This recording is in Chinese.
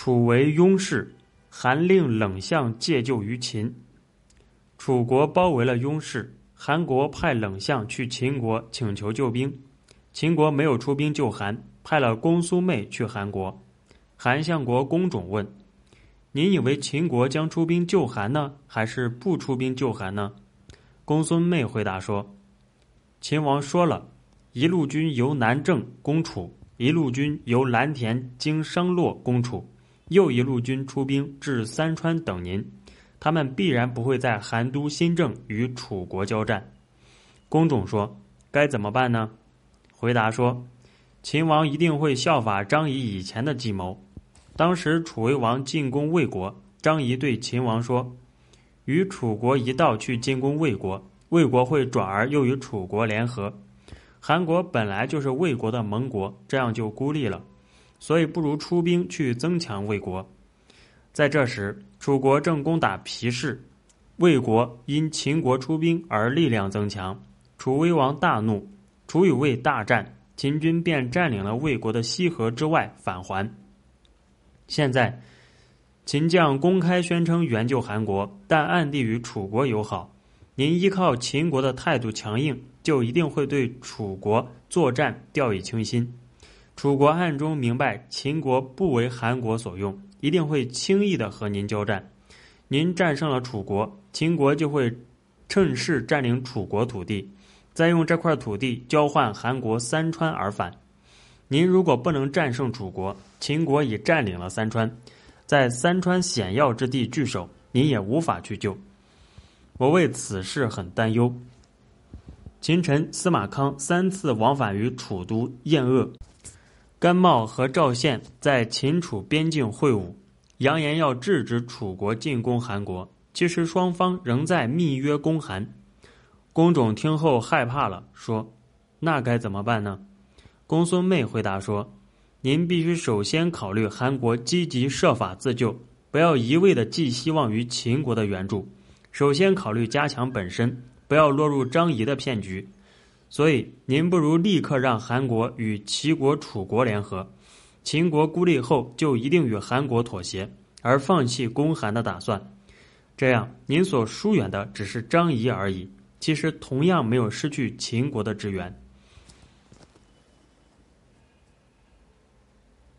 楚为雍氏，韩令冷相借救于秦。楚国包围了雍氏，韩国派冷相去秦国请求救兵，秦国没有出兵救韩，派了公苏妹去韩国。韩相国公种问：“您以为秦国将出兵救韩呢，还是不出兵救韩呢？”公孙妹回答说：“秦王说了，一路军由南郑攻楚，一路军由蓝田经商洛攻楚。”又一路军出兵至三川等您，他们必然不会在韩都新郑与楚国交战。公种说：“该怎么办呢？”回答说：“秦王一定会效法张仪以前的计谋。当时楚威王进攻魏国，张仪对秦王说：‘与楚国一道去进攻魏国，魏国会转而又与楚国联合。韩国本来就是魏国的盟国，这样就孤立了。’”所以不如出兵去增强魏国。在这时，楚国正攻打皮氏，魏国因秦国出兵而力量增强，楚威王大怒，楚与魏大战，秦军便占领了魏国的西河之外返还。现在，秦将公开宣称援救韩国，但暗地与楚国友好。您依靠秦国的态度强硬，就一定会对楚国作战掉以轻心。楚国暗中明白秦国不为韩国所用，一定会轻易的和您交战。您战胜了楚国，秦国就会趁势占领楚国土地，再用这块土地交换韩国三川而返。您如果不能战胜楚国，秦国已占领了三川，在三川险要之地据守，您也无法去救。我为此事很担忧。秦臣司马康三次往返于楚都燕鄂。甘茂和赵宪在秦楚边境会晤，扬言要制止楚国进攻韩国。其实双方仍在密约攻韩。公种听后害怕了，说：“那该怎么办呢？”公孙妹回答说：“您必须首先考虑韩国积极设法自救，不要一味的寄希望于秦国的援助。首先考虑加强本身，不要落入张仪的骗局。”所以，您不如立刻让韩国与齐国、楚国联合，秦国孤立后就一定与韩国妥协，而放弃攻韩的打算。这样，您所疏远的只是张仪而已，其实同样没有失去秦国的支援。